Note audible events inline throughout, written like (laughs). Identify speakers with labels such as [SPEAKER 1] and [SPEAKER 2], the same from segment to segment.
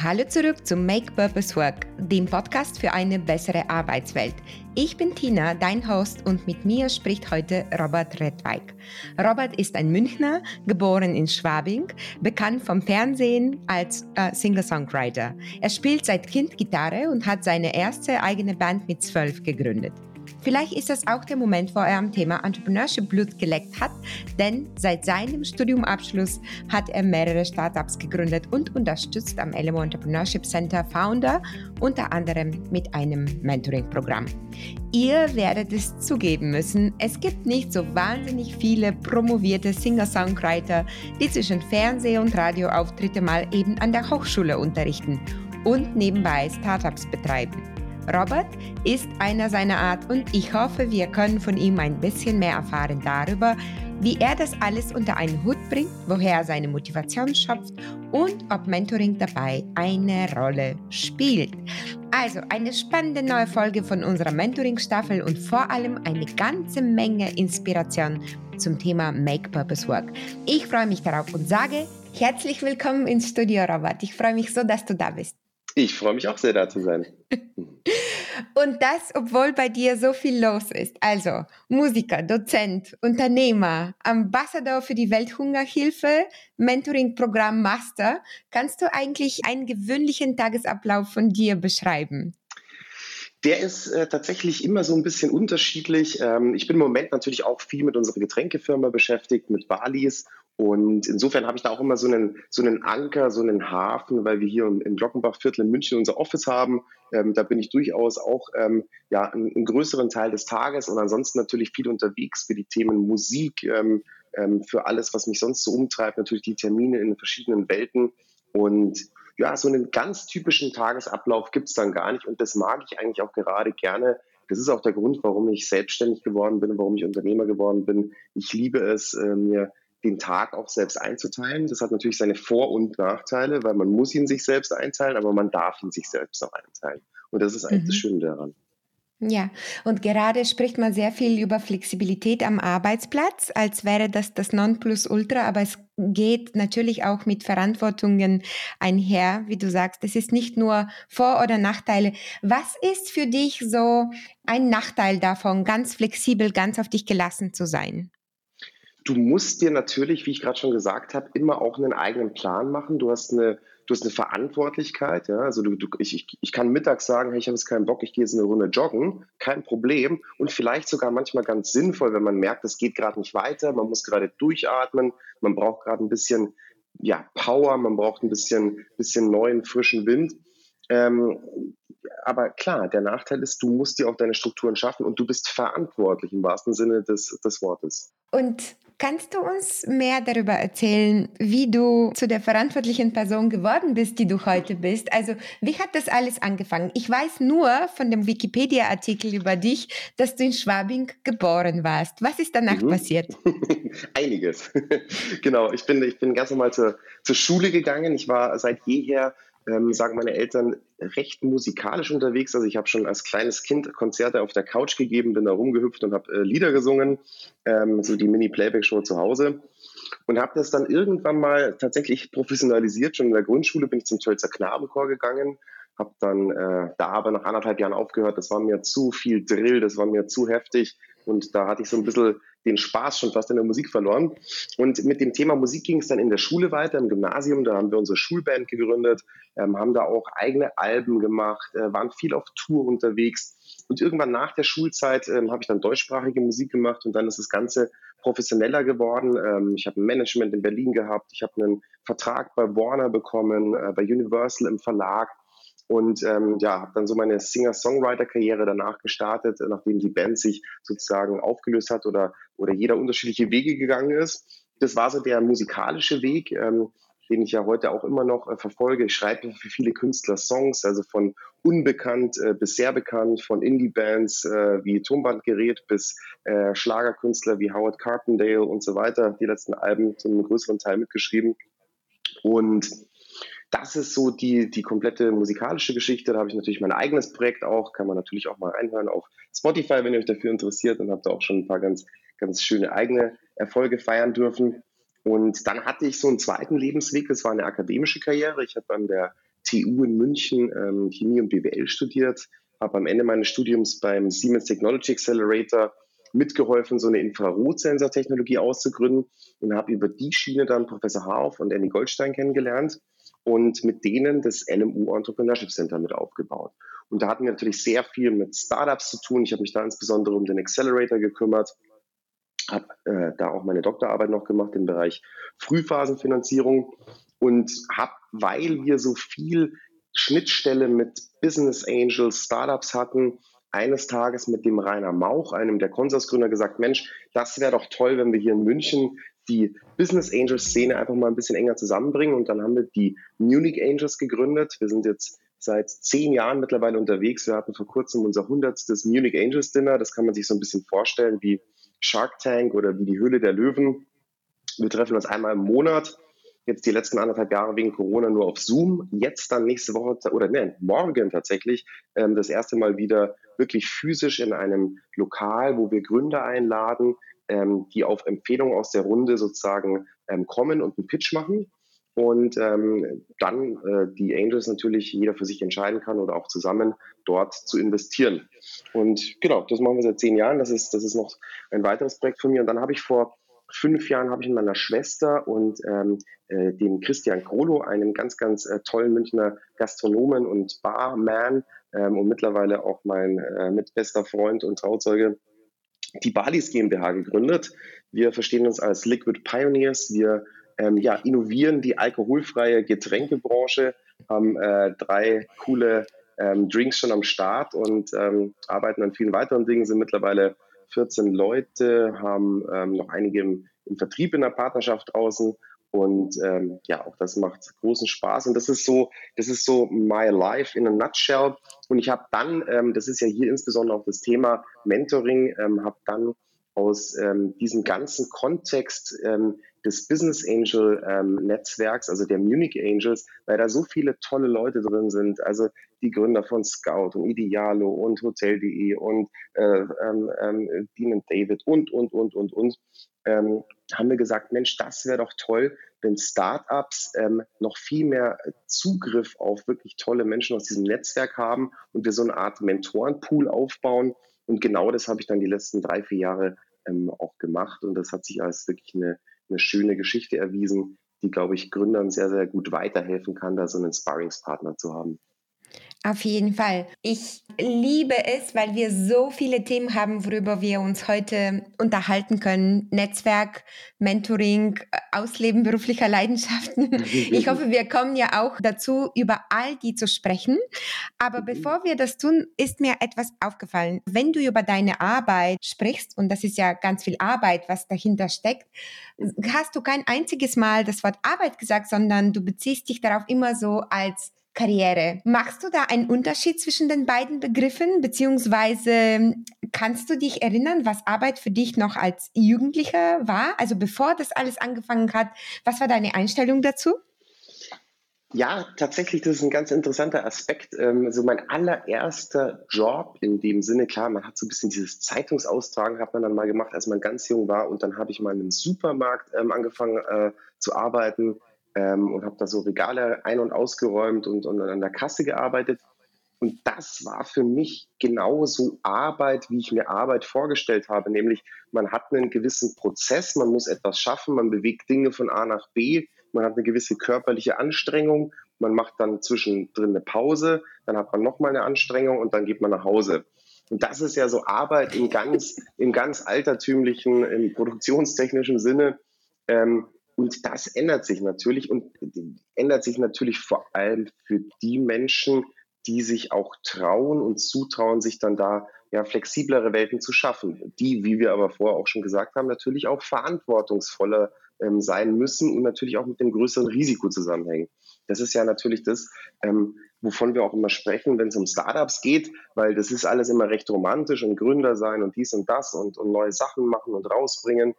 [SPEAKER 1] Hallo zurück zu Make Purpose Work, dem Podcast für eine bessere Arbeitswelt. Ich bin Tina, dein Host, und mit mir spricht heute Robert Redweig. Robert ist ein Münchner, geboren in Schwabing, bekannt vom Fernsehen als äh, Singer-Songwriter. Er spielt seit Kind Gitarre und hat seine erste eigene Band mit zwölf gegründet. Vielleicht ist das auch der Moment, wo er am Thema Entrepreneurship Blut geleckt hat, denn seit seinem Studiumabschluss hat er mehrere Startups gegründet und unterstützt am LMO Entrepreneurship Center Founder unter anderem mit einem Mentoring-Programm. Ihr werdet es zugeben müssen, es gibt nicht so wahnsinnig viele promovierte Singer-Songwriter, die zwischen Fernseh- und Radioauftritte mal eben an der Hochschule unterrichten und nebenbei Startups betreiben. Robert ist einer seiner Art und ich hoffe, wir können von ihm ein bisschen mehr erfahren darüber, wie er das alles unter einen Hut bringt, woher er seine Motivation schöpft und ob Mentoring dabei eine Rolle spielt. Also eine spannende neue Folge von unserer Mentoring-Staffel und vor allem eine ganze Menge Inspiration zum Thema Make Purpose Work. Ich freue mich darauf und sage herzlich willkommen ins Studio, Robert. Ich freue mich so, dass du da bist.
[SPEAKER 2] Ich freue mich auch sehr, da zu sein. (laughs)
[SPEAKER 1] Und das, obwohl bei dir so viel los ist. Also Musiker, Dozent, Unternehmer, Ambassador für die Welthungerhilfe, Mentoring-Programm Master. Kannst du eigentlich einen gewöhnlichen Tagesablauf von dir beschreiben?
[SPEAKER 2] Der ist äh, tatsächlich immer so ein bisschen unterschiedlich. Ähm, ich bin im Moment natürlich auch viel mit unserer Getränkefirma beschäftigt, mit Balis und insofern habe ich da auch immer so einen, so einen Anker, so einen Hafen, weil wir hier im, Glockenbachviertel in München unser Office haben. Ähm, da bin ich durchaus auch ähm, ja, einen, einen, größeren Teil des Tages und ansonsten natürlich viel unterwegs für die Themen Musik, ähm, ähm, für alles, was mich sonst so umtreibt, natürlich die Termine in verschiedenen Welten. Und ja, so einen ganz typischen Tagesablauf gibt es dann gar nicht und das mag ich eigentlich auch gerade gerne. Das ist auch der Grund, warum ich selbstständig geworden bin, warum ich Unternehmer geworden bin. Ich liebe es, äh, mir den Tag auch selbst einzuteilen. Das hat natürlich seine Vor- und Nachteile, weil man muss ihn sich selbst einteilen, aber man darf ihn sich selbst auch einteilen. Und das ist eigentlich mhm. das Schöne daran.
[SPEAKER 1] Ja, und gerade spricht man sehr viel über Flexibilität am Arbeitsplatz, als wäre das das Nonplusultra, aber es geht natürlich auch mit Verantwortungen einher, wie du sagst. Es ist nicht nur Vor- oder Nachteile. Was ist für dich so ein Nachteil davon, ganz flexibel, ganz auf dich gelassen zu sein?
[SPEAKER 2] Du musst dir natürlich, wie ich gerade schon gesagt habe, immer auch einen eigenen Plan machen. Du hast eine, du hast eine Verantwortlichkeit. Ja? Also du, du, ich, ich, kann mittags sagen, hey, ich habe jetzt keinen Bock, ich gehe jetzt eine Runde joggen, kein Problem. Und vielleicht sogar manchmal ganz sinnvoll, wenn man merkt, es geht gerade nicht weiter, man muss gerade durchatmen, man braucht gerade ein bisschen ja, Power, man braucht ein bisschen, bisschen neuen, frischen Wind. Ähm, aber klar, der Nachteil ist, du musst dir auch deine Strukturen schaffen und du bist verantwortlich im wahrsten Sinne des, des Wortes.
[SPEAKER 1] Und kannst du uns mehr darüber erzählen, wie du zu der verantwortlichen Person geworden bist, die du heute bist? Also, wie hat das alles angefangen? Ich weiß nur von dem Wikipedia-Artikel über dich, dass du in Schwabing geboren warst. Was ist danach mhm. passiert? (laughs)
[SPEAKER 2] Einiges. (laughs) genau, ich bin, ich bin ganz normal zur, zur Schule gegangen. Ich war seit jeher ähm, sagen meine Eltern, recht musikalisch unterwegs. Also ich habe schon als kleines Kind Konzerte auf der Couch gegeben, bin da rumgehüpft und habe äh, Lieder gesungen, ähm, so die Mini-Playback-Show zu Hause. Und habe das dann irgendwann mal tatsächlich professionalisiert. Schon in der Grundschule bin ich zum Tölzer Knabenchor gegangen, habe dann äh, da aber nach anderthalb Jahren aufgehört. Das war mir zu viel Drill, das war mir zu heftig. Und da hatte ich so ein bisschen den Spaß schon fast in der Musik verloren. Und mit dem Thema Musik ging es dann in der Schule weiter, im Gymnasium. Da haben wir unsere Schulband gegründet, ähm, haben da auch eigene Alben gemacht, äh, waren viel auf Tour unterwegs. Und irgendwann nach der Schulzeit ähm, habe ich dann deutschsprachige Musik gemacht und dann ist das Ganze professioneller geworden. Ähm, ich habe ein Management in Berlin gehabt, ich habe einen Vertrag bei Warner bekommen, äh, bei Universal im Verlag und ähm, ja, habe dann so meine Singer-Songwriter-Karriere danach gestartet, nachdem die Band sich sozusagen aufgelöst hat oder, oder jeder unterschiedliche Wege gegangen ist. Das war so der musikalische Weg, ähm, den ich ja heute auch immer noch äh, verfolge. Ich schreibe für viele Künstler Songs, also von unbekannt äh, bis sehr bekannt, von Indie-Bands äh, wie Tonbandgerät bis äh, Schlagerkünstler wie Howard Carpendale und so weiter. Die letzten Alben zum größeren Teil mitgeschrieben. Und das ist so die, die komplette musikalische Geschichte. Da habe ich natürlich mein eigenes Projekt auch, kann man natürlich auch mal reinhören auf Spotify, wenn ihr euch dafür interessiert und habt da auch schon ein paar ganz, ganz schöne eigene Erfolge feiern dürfen. Und dann hatte ich so einen zweiten Lebensweg, das war eine akademische Karriere. Ich habe an der TU in München ähm, Chemie und BWL studiert, habe am Ende meines Studiums beim Siemens Technology Accelerator mitgeholfen, so eine Infrarotsensortechnologie auszugründen und habe über die Schiene dann Professor Hauf und Annie Goldstein kennengelernt und mit denen das LMU Entrepreneurship Center mit aufgebaut. Und da hatten wir natürlich sehr viel mit Startups zu tun. Ich habe mich da insbesondere um den Accelerator gekümmert, habe äh, da auch meine Doktorarbeit noch gemacht im Bereich Frühphasenfinanzierung und habe, weil wir so viel Schnittstelle mit Business Angels, Startups hatten, eines Tages mit dem Rainer Mauch, einem der Konsorsgründer, gesagt, Mensch, das wäre doch toll, wenn wir hier in München die Business Angels Szene einfach mal ein bisschen enger zusammenbringen. Und dann haben wir die Munich Angels gegründet. Wir sind jetzt seit zehn Jahren mittlerweile unterwegs. Wir hatten vor kurzem unser hundertstes Munich Angels Dinner. Das kann man sich so ein bisschen vorstellen wie Shark Tank oder wie die Höhle der Löwen. Wir treffen uns einmal im Monat. Jetzt die letzten anderthalb Jahre wegen Corona nur auf Zoom. Jetzt dann nächste Woche oder nein, morgen tatsächlich ähm, das erste Mal wieder wirklich physisch in einem Lokal, wo wir Gründer einladen, ähm, die auf Empfehlung aus der Runde sozusagen ähm, kommen und einen Pitch machen und ähm, dann äh, die Angels natürlich jeder für sich entscheiden kann oder auch zusammen dort zu investieren. Und genau, das machen wir seit zehn Jahren. Das ist, das ist noch ein weiteres Projekt von mir. Und dann habe ich vor fünf Jahren habe ich mit meiner Schwester und ähm, äh, dem Christian Krolo, einem ganz, ganz äh, tollen Münchner Gastronomen und Barman ähm, und mittlerweile auch mein äh, mitbester Freund und Trauzeuge, die Balis GmbH gegründet. Wir verstehen uns als Liquid Pioneers. Wir ähm, ja, innovieren die alkoholfreie Getränkebranche, haben äh, drei coole ähm, Drinks schon am Start und ähm, arbeiten an vielen weiteren Dingen, sind mittlerweile 14 Leute, haben ähm, noch einige im, im, Vertrieb in der Partnerschaft draußen und ähm, ja, auch das macht großen Spaß. Und das ist so, das ist so my life in a nutshell. Und ich habe dann, ähm, das ist ja hier insbesondere auch das Thema Mentoring, ähm, habe dann aus ähm, diesem ganzen Kontext ähm, des Business Angel ähm, Netzwerks, also der Munich Angels, weil da so viele tolle Leute drin sind, also die Gründer von Scout und Idealo und Hotel.de und äh, ähm, ähm, Dean David und, und, und, und, und, ähm, haben wir gesagt, Mensch, das wäre doch toll, wenn Startups ähm, noch viel mehr Zugriff auf wirklich tolle Menschen aus diesem Netzwerk haben und wir so eine Art Mentorenpool aufbauen. Und genau das habe ich dann die letzten drei, vier Jahre ähm, auch gemacht. Und das hat sich als wirklich eine, eine schöne Geschichte erwiesen, die, glaube ich, Gründern sehr, sehr gut weiterhelfen kann, da so einen Sparringspartner zu haben.
[SPEAKER 1] Auf jeden Fall. Ich liebe es, weil wir so viele Themen haben, worüber wir uns heute unterhalten können. Netzwerk, Mentoring, Ausleben beruflicher Leidenschaften. (laughs) Ich hoffe, wir kommen ja auch dazu, über all die zu sprechen. Aber mhm. bevor wir das tun, ist mir etwas aufgefallen. Wenn du über deine Arbeit sprichst, und das ist ja ganz viel Arbeit, was dahinter steckt, hast du kein einziges Mal das Wort Arbeit gesagt, sondern du beziehst dich darauf immer so als Karriere. Machst du da einen Unterschied zwischen den beiden Begriffen, beziehungsweise kannst du dich erinnern, was Arbeit für dich noch als Jugendlicher war? Also bevor das alles angefangen hat, was war deine Einstellung dazu?
[SPEAKER 2] Ja, tatsächlich, das ist ein ganz interessanter Aspekt. Ähm, so mein allererster Job in dem Sinne, klar, man hat so ein bisschen dieses Zeitungsaustragen, hat man dann mal gemacht, als man ganz jung war. Und dann habe ich mal einem Supermarkt ähm, angefangen äh, zu arbeiten ähm, und habe da so Regale ein- und ausgeräumt und, und an der Kasse gearbeitet. Und das war für mich genauso Arbeit, wie ich mir Arbeit vorgestellt habe. Nämlich, man hat einen gewissen Prozess, man muss etwas schaffen, man bewegt Dinge von A nach B, man hat eine gewisse körperliche Anstrengung, man macht dann zwischendrin eine Pause, dann hat man nochmal eine Anstrengung und dann geht man nach Hause. Und das ist ja so Arbeit im ganz, im ganz altertümlichen, im produktionstechnischen Sinne. Ähm, und das ändert sich natürlich und ändert sich natürlich vor allem für die Menschen, die sich auch trauen und zutrauen, sich dann da ja, flexiblere Welten zu schaffen, die, wie wir aber vorher auch schon gesagt haben, natürlich auch verantwortungsvoller ähm, sein müssen und natürlich auch mit dem größeren Risiko zusammenhängen. Das ist ja natürlich das, ähm, wovon wir auch immer sprechen, wenn es um Startups geht, weil das ist alles immer recht romantisch und Gründer sein und dies und das und, und neue Sachen machen und rausbringen.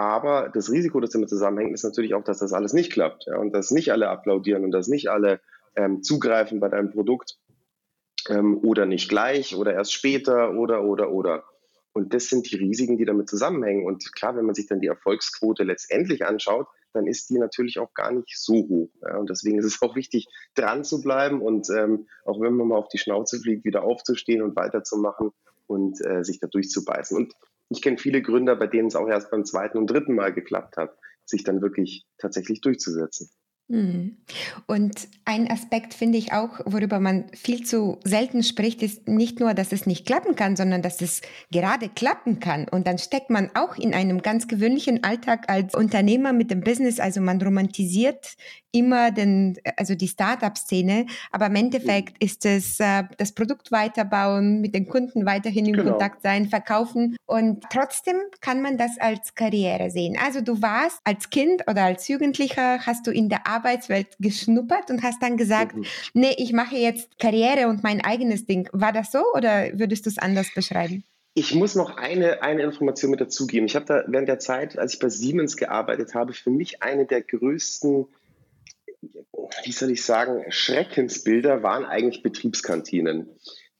[SPEAKER 2] Aber das Risiko, das damit zusammenhängt, ist natürlich auch, dass das alles nicht klappt ja, und dass nicht alle applaudieren und dass nicht alle ähm, zugreifen bei deinem Produkt ähm, oder nicht gleich oder erst später oder, oder, oder. Und das sind die Risiken, die damit zusammenhängen. Und klar, wenn man sich dann die Erfolgsquote letztendlich anschaut, dann ist die natürlich auch gar nicht so hoch. Ja? Und deswegen ist es auch wichtig, dran zu bleiben und ähm, auch wenn man mal auf die Schnauze fliegt, wieder aufzustehen und weiterzumachen und äh, sich da durchzubeißen. Und ich kenne viele Gründer, bei denen es auch erst beim zweiten und dritten Mal geklappt hat, sich dann wirklich tatsächlich durchzusetzen.
[SPEAKER 1] Mhm. Und ein Aspekt finde ich auch, worüber man viel zu selten spricht, ist nicht nur, dass es nicht klappen kann, sondern dass es gerade klappen kann. Und dann steckt man auch in einem ganz gewöhnlichen Alltag als Unternehmer mit dem Business. Also man romantisiert immer den, also die Startup-Szene, aber im Endeffekt mhm. ist es äh, das Produkt weiterbauen, mit den Kunden weiterhin in genau. Kontakt sein, verkaufen und trotzdem kann man das als Karriere sehen. Also du warst als Kind oder als Jugendlicher, hast du in der Arbeitswelt geschnuppert und hast dann gesagt, mhm. nee, ich mache jetzt Karriere und mein eigenes Ding. War das so oder würdest du es anders beschreiben?
[SPEAKER 2] Ich muss noch eine, eine Information mit dazugeben. Ich habe da während der Zeit, als ich bei Siemens gearbeitet habe, für mich eine der größten wie soll ich sagen, Schreckensbilder waren eigentlich Betriebskantinen.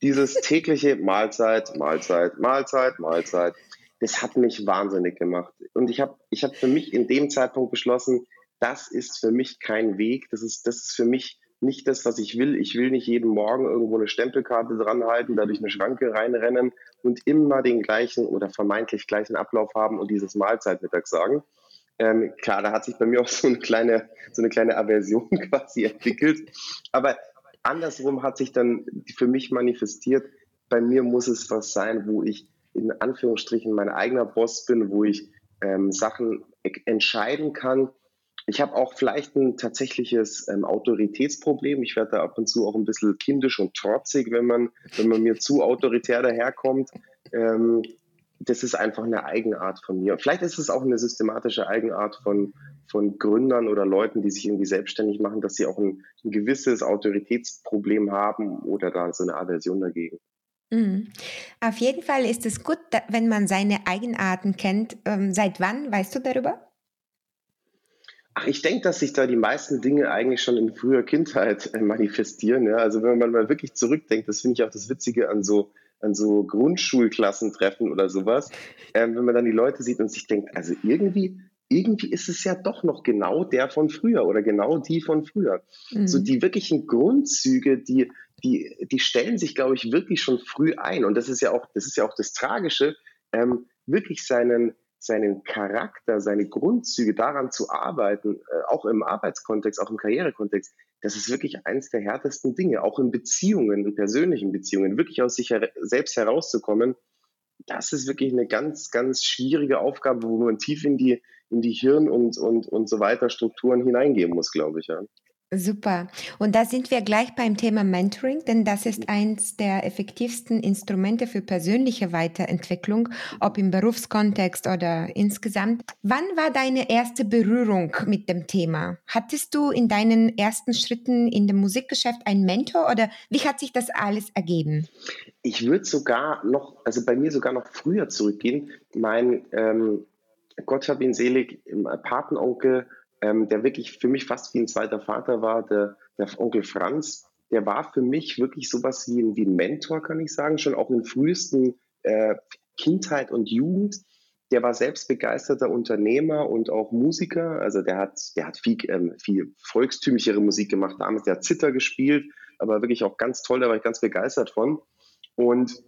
[SPEAKER 2] Dieses tägliche Mahlzeit, Mahlzeit, Mahlzeit, Mahlzeit, das hat mich wahnsinnig gemacht. Und ich habe ich hab für mich in dem Zeitpunkt beschlossen, das ist für mich kein Weg, das ist, das ist für mich nicht das, was ich will. Ich will nicht jeden Morgen irgendwo eine Stempelkarte dranhalten, da durch eine Schranke reinrennen und immer den gleichen oder vermeintlich gleichen Ablauf haben und dieses Mahlzeitmittag sagen. Ähm, klar, da hat sich bei mir auch so eine kleine, so eine kleine Aversion (laughs) quasi entwickelt. Aber andersrum hat sich dann für mich manifestiert, bei mir muss es was sein, wo ich in Anführungsstrichen mein eigener Boss bin, wo ich ähm, Sachen entscheiden kann. Ich habe auch vielleicht ein tatsächliches ähm, Autoritätsproblem. Ich werde da ab und zu auch ein bisschen kindisch und trotzig, wenn man, wenn man mir zu autoritär daherkommt. Ähm, das ist einfach eine Eigenart von mir. Vielleicht ist es auch eine systematische Eigenart von, von Gründern oder Leuten, die sich irgendwie selbstständig machen, dass sie auch ein, ein gewisses Autoritätsproblem haben oder da so eine Aversion dagegen.
[SPEAKER 1] Mhm. Auf jeden Fall ist es gut, wenn man seine Eigenarten kennt. Ähm, seit wann weißt du darüber?
[SPEAKER 2] Ach, ich denke, dass sich da die meisten Dinge eigentlich schon in früher Kindheit äh, manifestieren. Ja? Also wenn man mal wirklich zurückdenkt, das finde ich auch das Witzige an so an so Grundschulklassentreffen oder sowas, ähm, wenn man dann die Leute sieht und sich denkt, also irgendwie, irgendwie ist es ja doch noch genau der von früher oder genau die von früher. Mhm. So die wirklichen Grundzüge, die, die, die stellen sich, glaube ich, wirklich schon früh ein. Und das ist ja auch, das ist ja auch das Tragische, ähm, wirklich seinen, seinen Charakter, seine Grundzüge daran zu arbeiten, äh, auch im Arbeitskontext, auch im Karrierekontext, das ist wirklich eines der härtesten Dinge, auch in Beziehungen, in persönlichen Beziehungen, wirklich aus sich selbst herauszukommen. Das ist wirklich eine ganz, ganz schwierige Aufgabe, wo man tief in die, in die Hirn- und, und, und so weiter Strukturen hineingehen muss, glaube ich. Ja.
[SPEAKER 1] Super. Und da sind wir gleich beim Thema Mentoring, denn das ist eins der effektivsten Instrumente für persönliche Weiterentwicklung, ob im Berufskontext oder insgesamt. Wann war deine erste Berührung mit dem Thema? Hattest du in deinen ersten Schritten in dem Musikgeschäft einen Mentor oder wie hat sich das alles ergeben?
[SPEAKER 2] Ich würde sogar noch, also bei mir sogar noch früher zurückgehen. Mein ähm, Gott hab ihn selig, Patenonkel ähm, der wirklich für mich fast wie ein zweiter Vater war, der, der Onkel Franz, der war für mich wirklich sowas wie ein, wie ein Mentor, kann ich sagen, schon auch in frühesten äh, Kindheit und Jugend. Der war selbst begeisterter Unternehmer und auch Musiker. Also der hat, der hat viel, ähm, viel volkstümlichere Musik gemacht damals. Der hat Zither gespielt, aber wirklich auch ganz toll. Da war ich ganz begeistert von. Und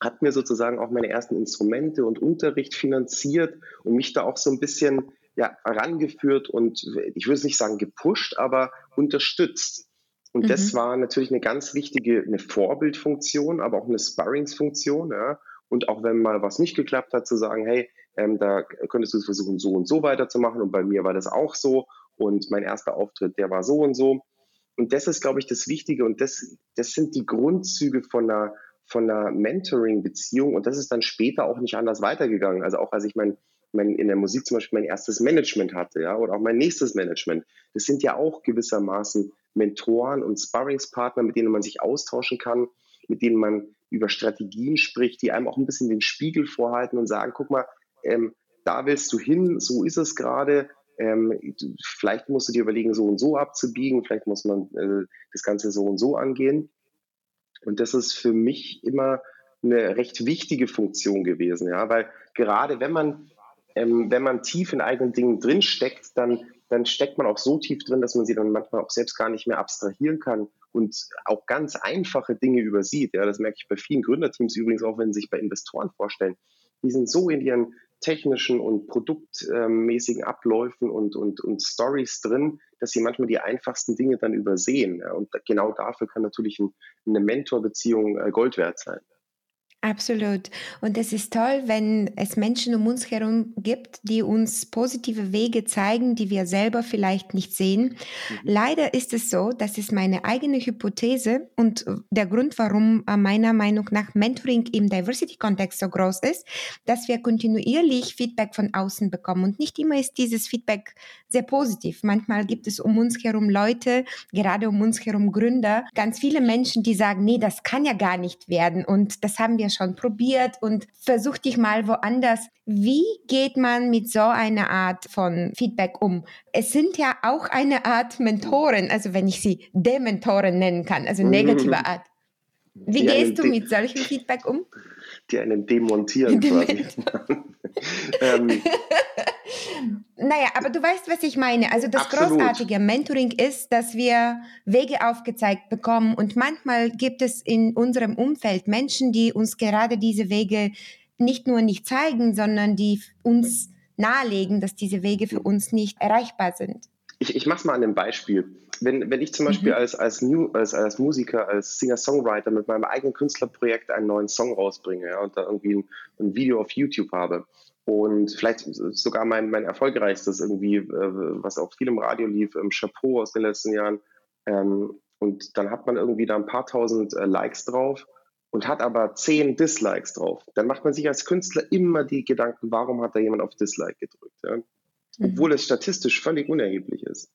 [SPEAKER 2] hat mir sozusagen auch meine ersten Instrumente und Unterricht finanziert und mich da auch so ein bisschen ja, herangeführt und ich würde es nicht sagen gepusht, aber unterstützt. Und mhm. das war natürlich eine ganz wichtige, eine Vorbildfunktion, aber auch eine Sparringsfunktion. Ja. Und auch wenn mal was nicht geklappt hat, zu sagen, hey, ähm, da könntest du es versuchen, so und so weiterzumachen. Und bei mir war das auch so. Und mein erster Auftritt, der war so und so. Und das ist, glaube ich, das Wichtige. Und das, das sind die Grundzüge von einer, von einer Mentoring-Beziehung. Und das ist dann später auch nicht anders weitergegangen. Also auch als ich mein mein, in der Musik zum Beispiel mein erstes Management hatte, ja, oder auch mein nächstes Management. Das sind ja auch gewissermaßen Mentoren und Sparringspartner, mit denen man sich austauschen kann, mit denen man über Strategien spricht, die einem auch ein bisschen den Spiegel vorhalten und sagen, guck mal, ähm, da willst du hin, so ist es gerade. Ähm, vielleicht musst du dir überlegen, so und so abzubiegen, vielleicht muss man äh, das Ganze so und so angehen. Und das ist für mich immer eine recht wichtige Funktion gewesen, ja, weil gerade wenn man ähm, wenn man tief in eigenen Dingen drinsteckt, dann, dann steckt man auch so tief drin, dass man sie dann manchmal auch selbst gar nicht mehr abstrahieren kann und auch ganz einfache Dinge übersieht. Ja, das merke ich bei vielen Gründerteams übrigens auch, wenn sie sich bei Investoren vorstellen. Die sind so in ihren technischen und produktmäßigen Abläufen und, und, und Stories drin, dass sie manchmal die einfachsten Dinge dann übersehen. Und genau dafür kann natürlich ein, eine Mentorbeziehung äh, Gold wert sein.
[SPEAKER 1] Absolut. Und es ist toll, wenn es Menschen um uns herum gibt, die uns positive Wege zeigen, die wir selber vielleicht nicht sehen. Mhm. Leider ist es so, das ist meine eigene Hypothese und der Grund, warum äh, meiner Meinung nach Mentoring im Diversity-Kontext so groß ist, dass wir kontinuierlich Feedback von außen bekommen. Und nicht immer ist dieses Feedback sehr positiv. Manchmal gibt es um uns herum Leute, gerade um uns herum Gründer, ganz viele Menschen, die sagen, nee, das kann ja gar nicht werden. Und das haben wir ja schon probiert und versuch dich mal woanders. Wie geht man mit so einer Art von Feedback um? Es sind ja auch eine Art Mentoren, also wenn ich sie Dementoren nennen kann, also negative Art. Wie die gehst du mit solchem Feedback um?
[SPEAKER 2] Die einen demontieren quasi. (laughs)
[SPEAKER 1] ähm, (laughs) naja, aber du weißt, was ich meine. Also das Absolut. Großartige Mentoring ist, dass wir Wege aufgezeigt bekommen und manchmal gibt es in unserem Umfeld Menschen, die uns gerade diese Wege nicht nur nicht zeigen, sondern die uns nahelegen, dass diese Wege für uns nicht erreichbar sind.
[SPEAKER 2] Ich, ich mache es mal an einem Beispiel. Wenn, wenn ich zum Beispiel mhm. als, als, New, als, als Musiker, als Singer-Songwriter mit meinem eigenen Künstlerprojekt einen neuen Song rausbringe ja, und da irgendwie ein, ein Video auf YouTube habe, und vielleicht sogar mein, mein erfolgreichstes irgendwie, äh, was auch viel im Radio lief, im Chapeau aus den letzten Jahren. Ähm, und dann hat man irgendwie da ein paar tausend äh, Likes drauf und hat aber zehn Dislikes drauf. Dann macht man sich als Künstler immer die Gedanken, warum hat da jemand auf Dislike gedrückt? Ja? Mhm. Obwohl es statistisch völlig unerheblich ist.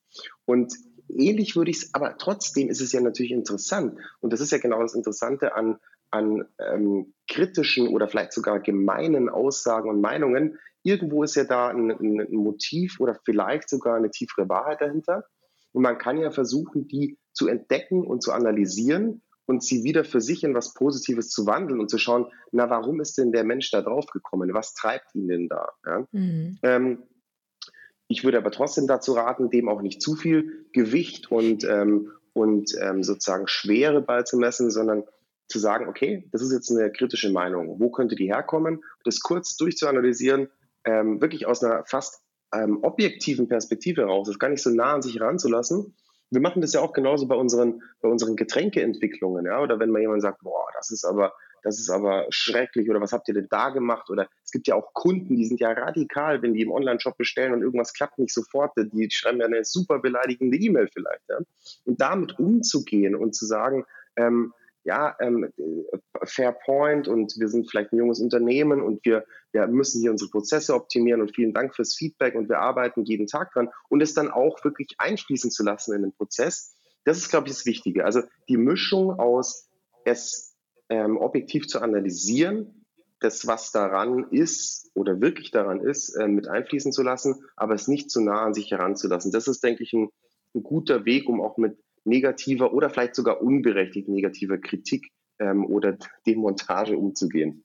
[SPEAKER 2] Und ähnlich würde ich es, aber trotzdem ist es ja natürlich interessant. Und das ist ja genau das Interessante an, an ähm, kritischen oder vielleicht sogar gemeinen Aussagen und Meinungen. Irgendwo ist ja da ein, ein, Motiv oder vielleicht sogar eine tiefere Wahrheit dahinter. Und man kann ja versuchen, die zu entdecken und zu analysieren und sie wieder für sich in was Positives zu wandeln und zu schauen, na, warum ist denn der Mensch da drauf gekommen? Was treibt ihn denn da? Ja? Mhm. Ähm, ich würde aber trotzdem dazu raten, dem auch nicht zu viel Gewicht und, ähm, und ähm, sozusagen Schwere beizumessen, sondern zu sagen, okay, das ist jetzt eine kritische Meinung, wo könnte die herkommen, das kurz durchzuanalysieren, ähm, wirklich aus einer fast ähm, objektiven Perspektive heraus, das gar nicht so nah an sich heranzulassen. Wir machen das ja auch genauso bei unseren, bei unseren Getränkeentwicklungen, ja, oder wenn mal jemand sagt, boah, das ist aber, das ist aber schrecklich oder was habt ihr denn da gemacht? Oder es gibt ja auch Kunden, die sind ja radikal, wenn die im Online-Shop bestellen und irgendwas klappt nicht sofort, die schreiben ja eine super beleidigende E-Mail vielleicht. Ja? Und damit umzugehen und zu sagen, ähm, ja, ähm, Fair Point und wir sind vielleicht ein junges Unternehmen und wir, wir müssen hier unsere Prozesse optimieren und vielen Dank fürs Feedback und wir arbeiten jeden Tag dran und es dann auch wirklich einfließen zu lassen in den Prozess. Das ist, glaube ich, das Wichtige. Also die Mischung aus es ähm, objektiv zu analysieren, das, was daran ist oder wirklich daran ist, äh, mit einfließen zu lassen, aber es nicht zu nah an sich heranzulassen. Das ist, denke ich, ein, ein guter Weg, um auch mit negativer oder vielleicht sogar unberechtigt negativer Kritik ähm, oder Demontage umzugehen.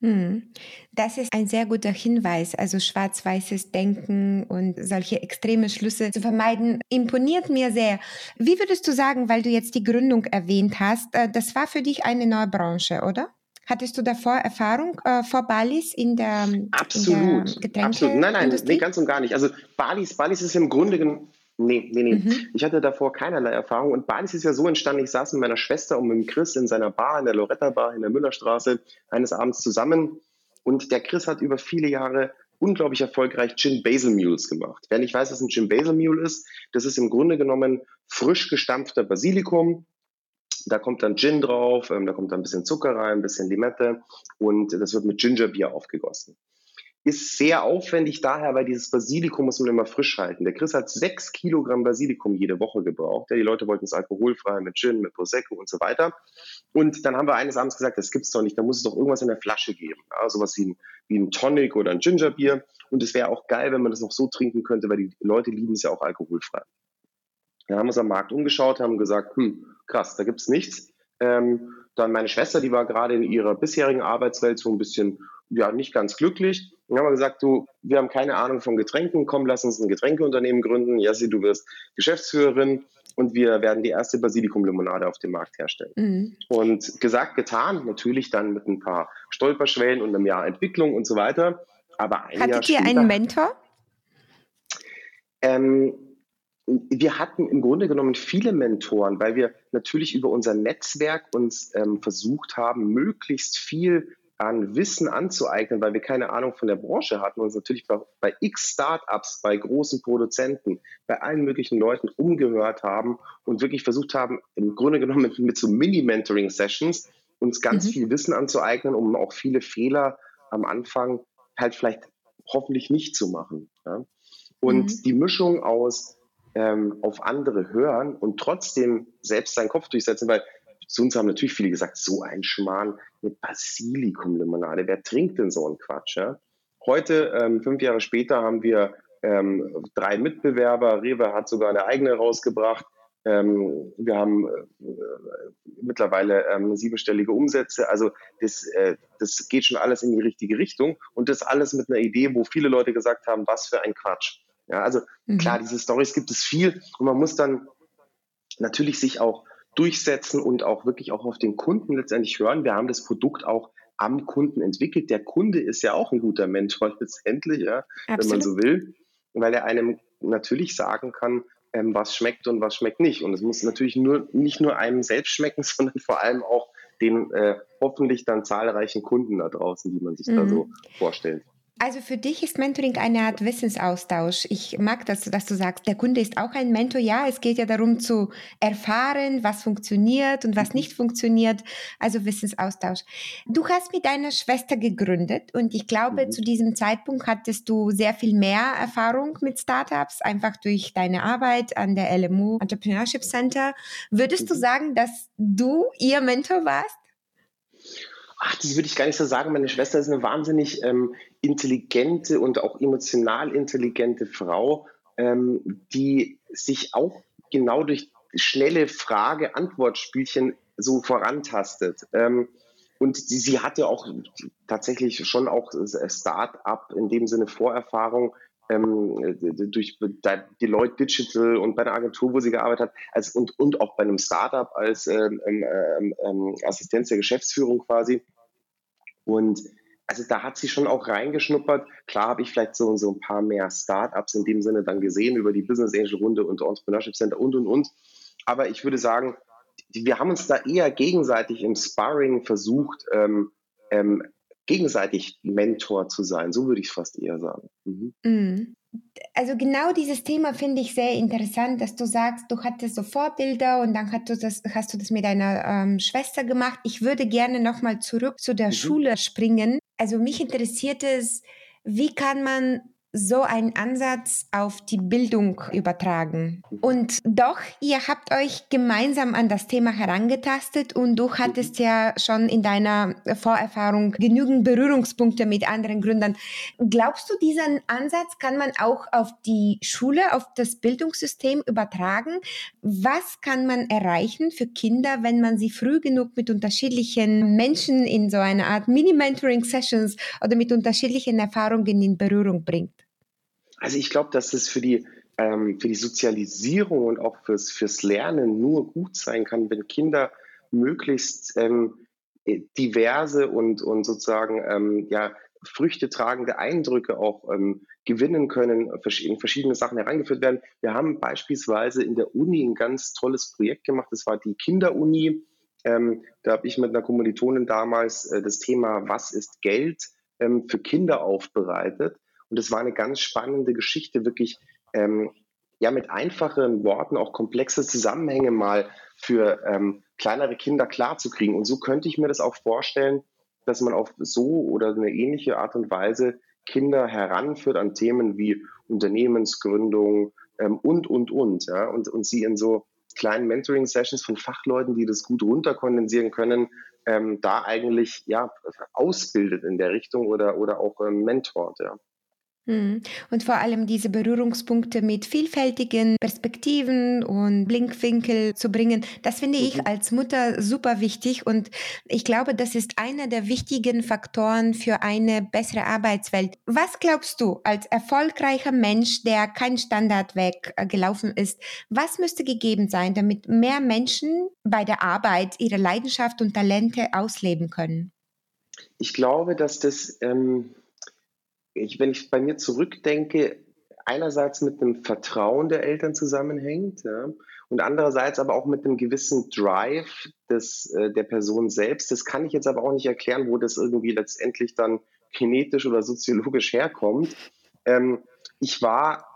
[SPEAKER 1] Hm. Das ist ein sehr guter Hinweis. Also schwarz-weißes Denken und solche extreme Schlüsse zu vermeiden, imponiert mir sehr. Wie würdest du sagen, weil du jetzt die Gründung erwähnt hast, äh, das war für dich eine neue Branche, oder? Hattest du davor Erfahrung äh, vor Balis in der,
[SPEAKER 2] absolut, in der Absolut. Nein, nein, nee, ganz und gar nicht. Also Balis, Balis ist im Grunde genommen Nee, nee, nee. Mhm. Ich hatte davor keinerlei Erfahrung. Und Balis ist ja so entstanden, ich saß mit meiner Schwester und mit dem Chris in seiner Bar, in der Loretta Bar in der Müllerstraße, eines Abends zusammen. Und der Chris hat über viele Jahre unglaublich erfolgreich Gin Basil Mules gemacht. Wer nicht weiß, was ein Gin Basil Mule ist, das ist im Grunde genommen frisch gestampfter Basilikum. Da kommt dann Gin drauf, ähm, da kommt dann ein bisschen Zucker rein, ein bisschen Limette und das wird mit Gingerbier aufgegossen ist sehr aufwendig daher, weil dieses Basilikum muss man immer frisch halten. Der Chris hat sechs Kilogramm Basilikum jede Woche gebraucht. Ja, die Leute wollten es alkoholfrei mit Gin, mit Prosecco und so weiter. Und dann haben wir eines Abends gesagt, das gibt's doch nicht, da muss es doch irgendwas in der Flasche geben. Ja, sowas wie ein, wie ein Tonic oder ein Gingerbier. Und es wäre auch geil, wenn man das noch so trinken könnte, weil die Leute lieben es ja auch alkoholfrei. Dann haben wir uns am Markt umgeschaut, haben gesagt, hm, krass, da gibt's nichts. Ähm, dann meine Schwester, die war gerade in ihrer bisherigen Arbeitswelt so ein bisschen, ja, nicht ganz glücklich Dann haben wir gesagt, du, wir haben keine Ahnung von Getränken, komm, lass uns ein Getränkeunternehmen gründen. Jassi, du wirst Geschäftsführerin und wir werden die erste Basilikumlimonade auf dem Markt herstellen. Mhm. Und gesagt, getan, natürlich dann mit ein paar Stolperschwellen und einem Jahr Entwicklung und so weiter. Aber
[SPEAKER 1] ein Hattet Jahr ihr einen Mentor?
[SPEAKER 2] Ähm, wir hatten im Grunde genommen viele Mentoren, weil wir natürlich über unser Netzwerk uns ähm, versucht haben, möglichst viel an Wissen anzueignen, weil wir keine Ahnung von der Branche hatten und uns natürlich bei, bei x Startups, bei großen Produzenten, bei allen möglichen Leuten umgehört haben und wirklich versucht haben, im Grunde genommen mit, mit so Mini-Mentoring-Sessions uns ganz mhm. viel Wissen anzueignen, um auch viele Fehler am Anfang halt vielleicht hoffentlich nicht zu machen. Ja? Und mhm. die Mischung aus ähm, auf andere hören und trotzdem selbst seinen Kopf durchsetzen, weil zu uns haben natürlich viele gesagt, so ein Schmarrn mit Basilikumlimonade. Wer trinkt denn so einen Quatsch? Ja? Heute, ähm, fünf Jahre später, haben wir ähm, drei Mitbewerber. Rewe hat sogar eine eigene rausgebracht. Ähm, wir haben äh, mittlerweile ähm, siebenstellige Umsätze. Also das, äh, das geht schon alles in die richtige Richtung. Und das alles mit einer Idee, wo viele Leute gesagt haben, was für ein Quatsch. Ja, also mhm. klar, diese Stories gibt es viel und man muss dann natürlich sich auch durchsetzen und auch wirklich auch auf den Kunden letztendlich hören. Wir haben das Produkt auch am Kunden entwickelt. Der Kunde ist ja auch ein guter Mentor (laughs) letztendlich, ja, wenn man so will, weil er einem natürlich sagen kann, ähm, was schmeckt und was schmeckt nicht. Und es muss natürlich nur, nicht nur einem selbst schmecken, (laughs) sondern vor allem auch den äh, hoffentlich dann zahlreichen Kunden da draußen, die man sich mhm. da so vorstellt.
[SPEAKER 1] Also für dich ist Mentoring eine Art Wissensaustausch. Ich mag das, dass du sagst, der Kunde ist auch ein Mentor. Ja, es geht ja darum zu erfahren, was funktioniert und was mhm. nicht funktioniert. Also Wissensaustausch. Du hast mit deiner Schwester gegründet und ich glaube, mhm. zu diesem Zeitpunkt hattest du sehr viel mehr Erfahrung mit Startups, einfach durch deine Arbeit an der LMU Entrepreneurship Center. Würdest du mhm. sagen, dass du ihr Mentor warst?
[SPEAKER 2] Ach, das würde ich gar nicht so sagen. Meine Schwester ist eine wahnsinnig ähm, intelligente und auch emotional intelligente Frau, ähm, die sich auch genau durch schnelle Frage-Antwort-Spielchen so vorantastet. Ähm, und sie, sie hatte auch tatsächlich schon auch Start-up in dem Sinne Vorerfahrung ähm, durch Deloitte Digital und bei einer Agentur, wo sie gearbeitet hat, als, und, und auch bei einem Startup als ähm, ähm, ähm, Assistenz der Geschäftsführung quasi. Und also da hat sie schon auch reingeschnuppert. Klar habe ich vielleicht so, so ein paar mehr Startups in dem Sinne dann gesehen über die Business Angel Runde und Entrepreneurship Center und und und. Aber ich würde sagen, wir haben uns da eher gegenseitig im Sparring versucht, ähm, ähm, gegenseitig Mentor zu sein. So würde ich es fast eher sagen. Mhm.
[SPEAKER 1] Mm. Also genau dieses Thema finde ich sehr interessant, dass du sagst, du hattest so Vorbilder und dann hast du das, hast du das mit deiner ähm, Schwester gemacht. Ich würde gerne nochmal zurück zu der mhm. Schule springen. Also mich interessiert es, wie kann man so einen Ansatz auf die Bildung übertragen. Und doch, ihr habt euch gemeinsam an das Thema herangetastet und du hattest ja schon in deiner Vorerfahrung genügend Berührungspunkte mit anderen Gründern. Glaubst du, diesen Ansatz kann man auch auf die Schule, auf das Bildungssystem übertragen? Was kann man erreichen für Kinder, wenn man sie früh genug mit unterschiedlichen Menschen in so einer Art Mini-Mentoring-Sessions oder mit unterschiedlichen Erfahrungen in Berührung bringt?
[SPEAKER 2] Also ich glaube, dass es für die, ähm, für die Sozialisierung und auch fürs, fürs Lernen nur gut sein kann, wenn Kinder möglichst ähm, diverse und, und sozusagen ähm, ja, Früchte tragende Eindrücke auch ähm, gewinnen können, in verschiedene Sachen herangeführt werden. Wir haben beispielsweise in der Uni ein ganz tolles Projekt gemacht. Das war die Kinderuni. Ähm, da habe ich mit einer Kommilitonin damals äh, das Thema Was ist Geld ähm, für Kinder aufbereitet. Und es war eine ganz spannende Geschichte, wirklich ähm, ja mit einfachen Worten auch komplexe Zusammenhänge mal für ähm, kleinere Kinder klarzukriegen. Und so könnte ich mir das auch vorstellen, dass man auf so oder eine ähnliche Art und Weise Kinder heranführt an Themen wie Unternehmensgründung ähm, und, und, und. Ja, und, und sie in so kleinen Mentoring-Sessions von Fachleuten, die das gut runterkondensieren können, ähm, da eigentlich ja, ausbildet in der Richtung oder, oder auch ähm, mentort. Ja.
[SPEAKER 1] Mhm. Und vor allem diese Berührungspunkte mit vielfältigen Perspektiven und Blinkwinkel zu bringen, das finde ich mhm. als Mutter super wichtig. Und ich glaube, das ist einer der wichtigen Faktoren für eine bessere Arbeitswelt. Was glaubst du als erfolgreicher Mensch, der kein Standardweg äh, gelaufen ist, was müsste gegeben sein, damit mehr Menschen bei der Arbeit ihre Leidenschaft und Talente ausleben können?
[SPEAKER 2] Ich glaube, dass das ähm ich, wenn ich bei mir zurückdenke, einerseits mit einem Vertrauen der Eltern zusammenhängt ja, und andererseits aber auch mit einem gewissen Drive des, äh, der Person selbst. Das kann ich jetzt aber auch nicht erklären, wo das irgendwie letztendlich dann genetisch oder soziologisch herkommt. Ähm, ich war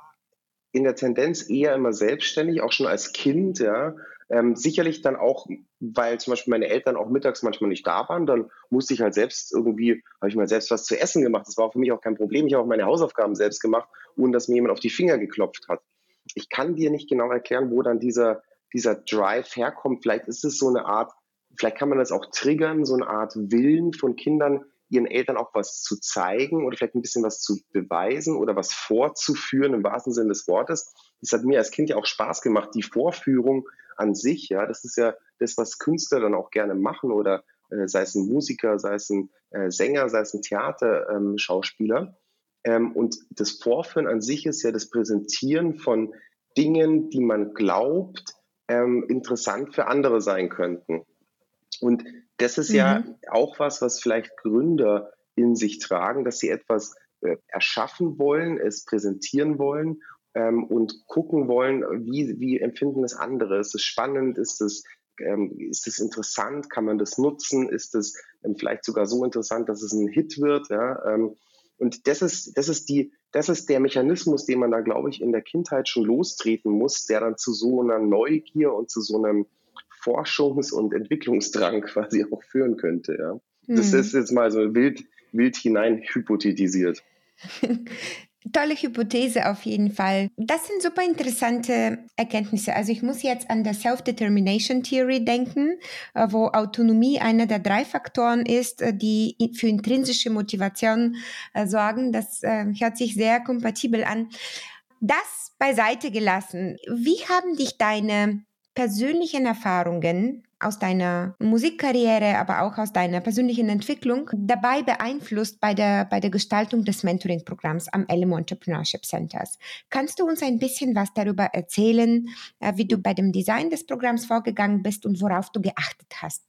[SPEAKER 2] in der Tendenz eher immer selbstständig, auch schon als Kind, ja, ähm, sicherlich dann auch, weil zum Beispiel meine Eltern auch mittags manchmal nicht da waren, dann musste ich halt selbst irgendwie, habe ich mal selbst was zu essen gemacht. Das war für mich auch kein Problem. Ich habe auch meine Hausaufgaben selbst gemacht, ohne dass mir jemand auf die Finger geklopft hat. Ich kann dir nicht genau erklären, wo dann dieser, dieser Drive herkommt. Vielleicht ist es so eine Art, vielleicht kann man das auch triggern, so eine Art Willen von Kindern, ihren Eltern auch was zu zeigen oder vielleicht ein bisschen was zu beweisen oder was vorzuführen im wahrsten Sinne des Wortes. Das hat mir als Kind ja auch Spaß gemacht, die Vorführung an sich, ja, das ist ja das, was Künstler dann auch gerne machen oder äh, sei es ein Musiker, sei es ein äh, Sänger, sei es ein Theaterschauspieler. Ähm, ähm, und das Vorführen an sich ist ja das Präsentieren von Dingen, die man glaubt, ähm, interessant für andere sein könnten. Und das ist mhm. ja auch was, was vielleicht Gründer in sich tragen, dass sie etwas äh, erschaffen wollen, es präsentieren wollen ähm, und gucken wollen, wie, wie empfinden es andere? Ist es spannend? Ist es ähm, ist es interessant? Kann man das nutzen? Ist es ähm, vielleicht sogar so interessant, dass es ein Hit wird? Ja? Ähm, und das ist, das ist die, das ist der Mechanismus, den man da, glaube ich, in der Kindheit schon lostreten muss, der dann zu so einer Neugier und zu so einem Forschungs- und Entwicklungsdrang (laughs) quasi auch führen könnte. Ja? Das hm. ist jetzt mal so wild, wild hinein hypothetisiert. (laughs)
[SPEAKER 1] Tolle Hypothese auf jeden Fall. Das sind super interessante Erkenntnisse. Also ich muss jetzt an der Self-Determination Theory denken, äh, wo Autonomie einer der drei Faktoren ist, äh, die für intrinsische Motivation äh, sorgen. Das hört sich sehr kompatibel an. Das beiseite gelassen. Wie haben dich deine persönlichen Erfahrungen aus deiner Musikkarriere, aber auch aus deiner persönlichen Entwicklung dabei beeinflusst bei der, bei der Gestaltung des Mentoring-Programms am Elmo Entrepreneurship Centers. Kannst du uns ein bisschen was darüber erzählen, äh, wie du bei dem Design des Programms vorgegangen bist und worauf du geachtet hast?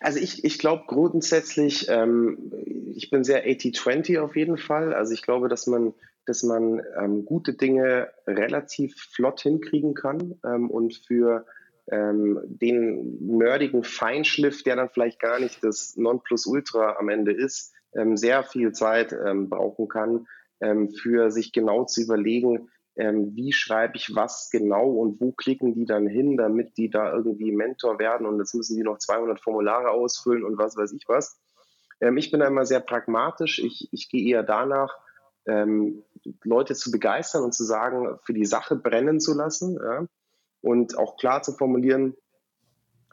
[SPEAKER 2] Also ich, ich glaube grundsätzlich, ähm, ich bin sehr 80-20 auf jeden Fall. Also ich glaube, dass man, dass man ähm, gute Dinge relativ flott hinkriegen kann ähm, und für ähm, den nerdigen Feinschliff, der dann vielleicht gar nicht das Nonplusultra am Ende ist, ähm, sehr viel Zeit ähm, brauchen kann, ähm, für sich genau zu überlegen, ähm, wie schreibe ich was genau und wo klicken die dann hin, damit die da irgendwie Mentor werden und jetzt müssen die noch 200 Formulare ausfüllen und was weiß ich was. Ähm, ich bin immer sehr pragmatisch. Ich, ich gehe eher danach, Leute zu begeistern und zu sagen, für die Sache brennen zu lassen. Ja? Und auch klar zu formulieren,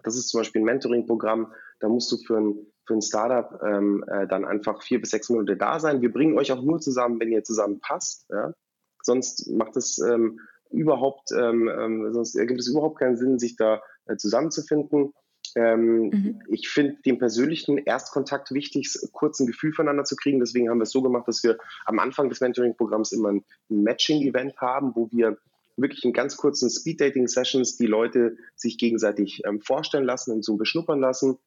[SPEAKER 2] das ist zum Beispiel ein Mentoring-Programm, da musst du für ein, für ein Startup ähm, äh, dann einfach vier bis sechs Monate da sein. Wir bringen euch auch nur zusammen, wenn ihr zusammen passt. Ja? Sonst macht es ähm, überhaupt, ähm, ähm sonst ergibt es überhaupt keinen Sinn, sich da äh, zusammenzufinden. Ähm, mhm. Ich finde den persönlichen Erstkontakt wichtig, kurz ein Gefühl voneinander zu kriegen. Deswegen haben wir es so gemacht, dass wir am Anfang des Mentoring-Programms immer ein Matching-Event haben, wo wir wirklich in ganz kurzen Speed-Dating-Sessions die Leute sich gegenseitig ähm, vorstellen lassen und so beschnuppern lassen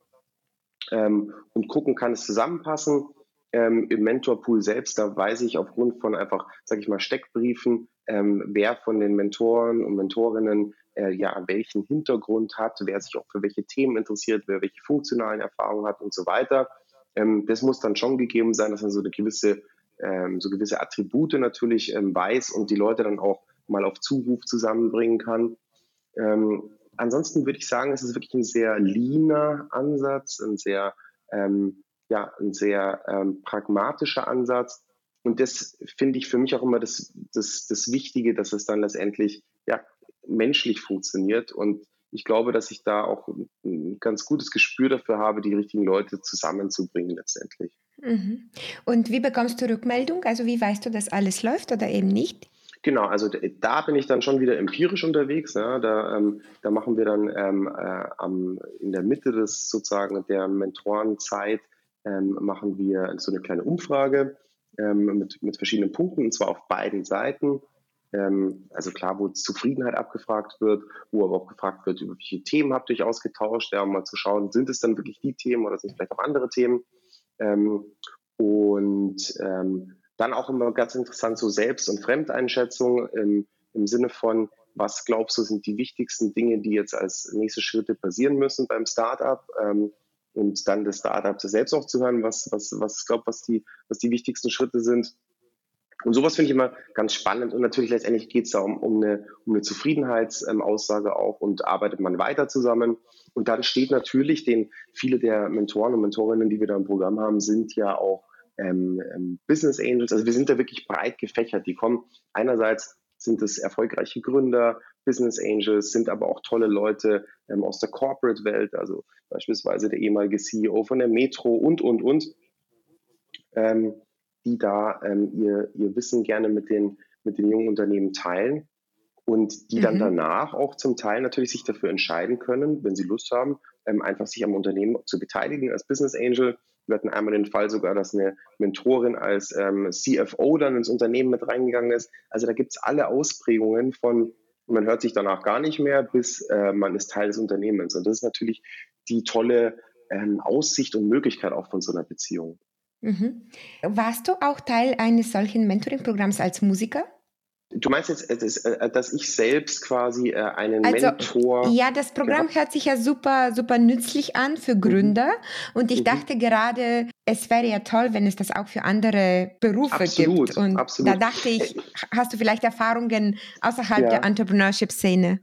[SPEAKER 2] ähm, und gucken, kann es zusammenpassen. Ähm, Im Mentorpool selbst, da weiß ich aufgrund von einfach, sage ich mal, Steckbriefen, ähm, wer von den Mentoren und Mentorinnen äh, ja welchen Hintergrund hat, wer sich auch für welche Themen interessiert, wer welche funktionalen Erfahrungen hat und so weiter. Ähm, das muss dann schon gegeben sein, dass man so eine gewisse ähm, so gewisse Attribute natürlich weiß und die Leute dann auch mal auf Zuruf zusammenbringen kann. Ähm, ansonsten würde ich sagen, es ist wirklich ein sehr leaner Ansatz, ein sehr, ähm, ja, ein sehr ähm, pragmatischer Ansatz. Und das finde ich für mich auch immer das, das, das Wichtige, dass es dann letztendlich ja, menschlich funktioniert. Und ich glaube, dass ich da auch ein ganz gutes Gespür dafür habe, die richtigen Leute zusammenzubringen letztendlich.
[SPEAKER 1] Mhm. Und wie bekommst du Rückmeldung? Also wie weißt du, dass alles läuft oder eben nicht?
[SPEAKER 2] Genau, also da bin ich dann schon wieder empirisch unterwegs. Ja. Da, ähm, da machen wir dann ähm, äh, am, in der Mitte des sozusagen der Mentorenzeit ähm, machen wir so eine kleine Umfrage ähm, mit, mit verschiedenen Punkten und zwar auf beiden Seiten. Ähm, also klar, wo Zufriedenheit abgefragt wird, wo aber auch gefragt wird, über welche Themen habt ihr euch ausgetauscht, ja, um mal zu schauen, sind es dann wirklich die Themen oder sind es vielleicht auch andere Themen? Ähm, und dann auch immer ganz interessant so Selbst- und Fremdeinschätzung im, im Sinne von, was glaubst du, sind die wichtigsten Dinge, die jetzt als nächste Schritte passieren müssen beim Startup? Ähm, und dann das Startup selbst auch zu hören, was, was, was glaubt, was die, was die wichtigsten Schritte sind. Und sowas finde ich immer ganz spannend. Und natürlich letztendlich geht es da um, um, eine, um eine Zufriedenheitsaussage auch und arbeitet man weiter zusammen. Und dann steht natürlich den, viele der Mentoren und Mentorinnen, die wir da im Programm haben, sind ja auch ähm, ähm, Business Angels. Also wir sind da wirklich breit gefächert. Die kommen einerseits sind es erfolgreiche Gründer, Business Angels, sind aber auch tolle Leute ähm, aus der Corporate-Welt, also beispielsweise der ehemalige CEO von der Metro und, und, und, ähm, die da ähm, ihr, ihr Wissen gerne mit den, mit den jungen Unternehmen teilen und die mhm. dann danach auch zum Teil natürlich sich dafür entscheiden können, wenn sie Lust haben, ähm, einfach sich am Unternehmen zu beteiligen als Business Angel wir hatten einmal den Fall sogar, dass eine Mentorin als ähm, CFO dann ins Unternehmen mit reingegangen ist. Also da gibt es alle Ausprägungen von, man hört sich danach gar nicht mehr, bis äh, man ist Teil des Unternehmens. Und das ist natürlich die tolle ähm, Aussicht und Möglichkeit auch von so einer Beziehung.
[SPEAKER 1] Mhm. Warst du auch Teil eines solchen Mentoring-Programms als Musiker?
[SPEAKER 2] Du meinst jetzt, äh, dass ich selbst quasi äh, einen also, Mentor.
[SPEAKER 1] Ja, das Programm hört sich ja super, super nützlich an für mhm. Gründer. Mhm. Und ich mhm. dachte gerade, es wäre ja toll, wenn es das auch für andere Berufe absolut, gibt. Und absolut. da dachte ich, hast du vielleicht Erfahrungen außerhalb ja. der Entrepreneurship-Szene?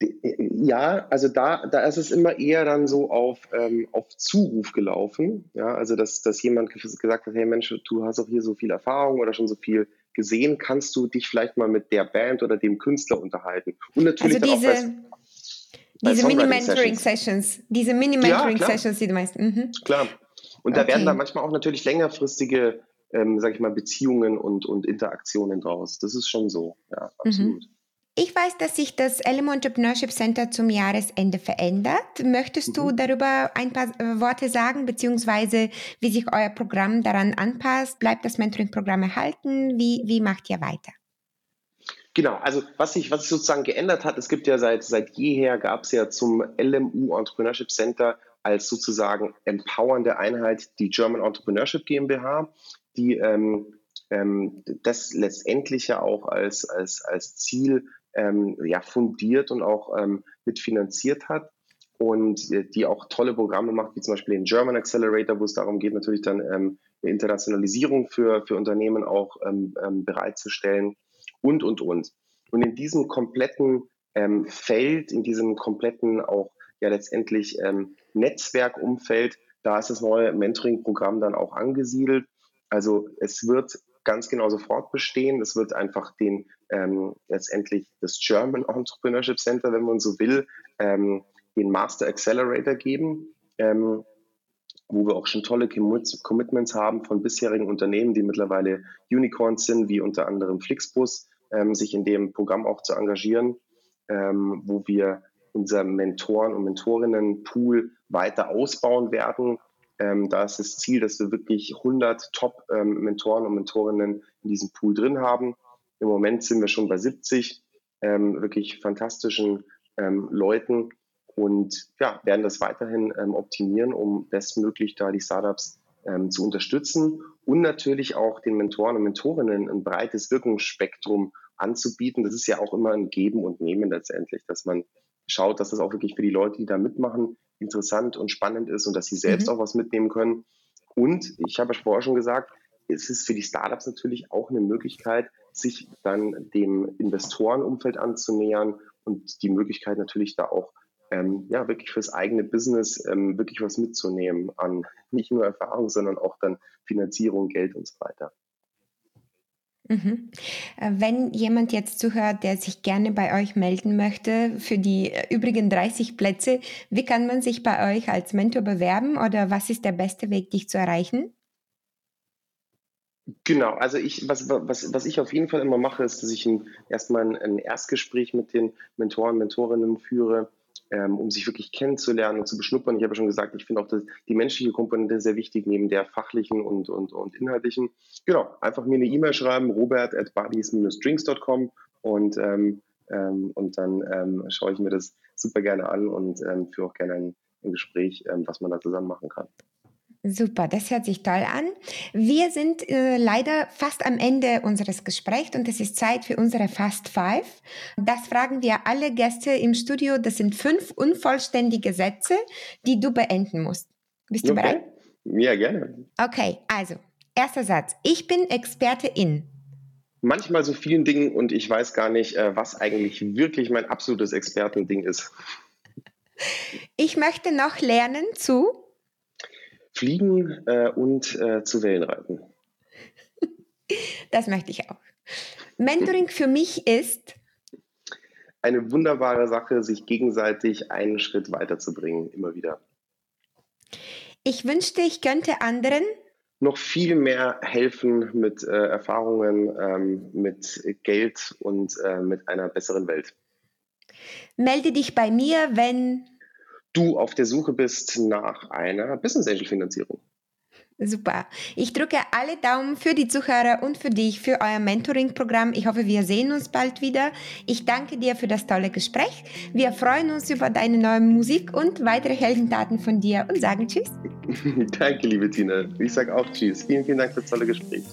[SPEAKER 2] Ja, also da, da ist es immer eher dann so auf, ähm, auf Zuruf gelaufen. Ja, also dass, dass jemand gesagt hat, hey Mensch, du hast auch hier so viel Erfahrung oder schon so viel gesehen, kannst du dich vielleicht mal mit der Band oder dem Künstler unterhalten. Und
[SPEAKER 1] natürlich also diese, auch bei, diese Mini-Mentoring-Sessions, diese Mini-Mentoring-Sessions, die du meinst. Mhm.
[SPEAKER 2] Klar. Und okay. da werden dann manchmal auch natürlich längerfristige, ähm, sag ich mal, Beziehungen und, und Interaktionen draus. Das ist schon so, ja, mhm. absolut. Mhm.
[SPEAKER 1] Ich weiß, dass sich das Elmo Entrepreneurship Center zum Jahresende verändert. Möchtest mhm. du darüber ein paar äh, Worte sagen, beziehungsweise wie sich euer Programm daran anpasst? Bleibt das Mentoring-Programm erhalten? Wie, wie macht ihr weiter?
[SPEAKER 2] Genau, also was sich, was sich sozusagen geändert hat, es gibt ja seit, seit jeher, gab es ja zum LMU Entrepreneurship Center als sozusagen empowernde Einheit die German Entrepreneurship GmbH, die ähm, ähm, das letztendlich ja auch als, als, als Ziel ähm, ja, fundiert und auch ähm, mitfinanziert hat und äh, die auch tolle Programme macht, wie zum Beispiel den German Accelerator, wo es darum geht, natürlich dann ähm, Internationalisierung für, für Unternehmen auch ähm, ähm, bereitzustellen und, und, und. Und in diesem kompletten ähm, Feld, in diesem kompletten auch ja letztendlich Netzwerkumfeld, da ist das neue Mentoring-Programm dann auch angesiedelt. Also es wird ganz genauso fortbestehen. Es wird einfach den ähm, letztendlich das German Entrepreneurship Center, wenn man so will, ähm, den Master Accelerator geben, ähm, wo wir auch schon tolle Commitments haben von bisherigen Unternehmen, die mittlerweile Unicorns sind, wie unter anderem Flixbus, ähm, sich in dem Programm auch zu engagieren, ähm, wo wir unser Mentoren- und Mentorinnen-Pool weiter ausbauen werden. Ähm, da ist das Ziel, dass wir wirklich 100 Top-Mentoren und Mentorinnen in diesem Pool drin haben im Moment sind wir schon bei 70 ähm, wirklich fantastischen ähm, Leuten und ja, werden das weiterhin ähm, optimieren, um bestmöglich da die Startups ähm, zu unterstützen und natürlich auch den Mentoren und Mentorinnen ein breites Wirkungsspektrum anzubieten. Das ist ja auch immer ein Geben und Nehmen letztendlich, dass man schaut, dass das auch wirklich für die Leute, die da mitmachen, interessant und spannend ist und dass sie selbst mhm. auch was mitnehmen können. Und ich habe ja vorher schon gesagt, es ist für die Startups natürlich auch eine Möglichkeit, sich dann dem Investorenumfeld anzunähern und die Möglichkeit natürlich da auch ähm, ja wirklich fürs eigene Business ähm, wirklich was mitzunehmen an nicht nur Erfahrung, sondern auch dann Finanzierung, Geld und so weiter.
[SPEAKER 1] Mhm. Äh, wenn jemand jetzt zuhört, der sich gerne bei euch melden möchte für die übrigen 30 Plätze, wie kann man sich bei euch als Mentor bewerben oder was ist der beste Weg, dich zu erreichen?
[SPEAKER 2] Genau, also ich, was, was, was ich auf jeden Fall immer mache, ist, dass ich ein, erstmal ein Erstgespräch mit den Mentoren, Mentorinnen führe, ähm, um sich wirklich kennenzulernen und zu beschnuppern. Ich habe schon gesagt, ich finde auch das, die menschliche Komponente sehr wichtig, neben der fachlichen und, und, und inhaltlichen. Genau, einfach mir eine E-Mail schreiben, robert at buddies-drinks.com und, ähm, ähm, und dann ähm, schaue ich mir das super gerne an und ähm, führe auch gerne ein, ein Gespräch, ähm, was man da zusammen machen kann.
[SPEAKER 1] Super, das hört sich toll an. Wir sind äh, leider fast am Ende unseres Gesprächs und es ist Zeit für unsere Fast Five. Das fragen wir alle Gäste im Studio. Das sind fünf unvollständige Sätze, die du beenden musst. Bist du okay. bereit?
[SPEAKER 2] Ja, gerne.
[SPEAKER 1] Okay, also, erster Satz. Ich bin Experte in.
[SPEAKER 2] Manchmal so vielen Dingen und ich weiß gar nicht, äh, was eigentlich wirklich mein absolutes Expertending ist.
[SPEAKER 1] Ich möchte noch lernen zu
[SPEAKER 2] Fliegen äh, und äh, zu Wellenreiten.
[SPEAKER 1] Das möchte ich auch. Mentoring für mich ist
[SPEAKER 2] eine wunderbare Sache, sich gegenseitig einen Schritt weiterzubringen, immer wieder.
[SPEAKER 1] Ich wünschte, ich könnte anderen
[SPEAKER 2] noch viel mehr helfen mit äh, Erfahrungen, ähm, mit Geld und äh, mit einer besseren Welt.
[SPEAKER 1] Melde dich bei mir, wenn
[SPEAKER 2] du auf der Suche bist nach einer Business Angel Finanzierung.
[SPEAKER 1] Super. Ich drücke alle Daumen für die Zuhörer und für dich, für euer Mentoring-Programm. Ich hoffe, wir sehen uns bald wieder. Ich danke dir für das tolle Gespräch. Wir freuen uns über deine neue Musik und weitere Heldendaten von dir und sagen Tschüss. (laughs)
[SPEAKER 2] danke, liebe Tina. Ich sage auch Tschüss. Vielen, vielen Dank für das tolle Gespräch.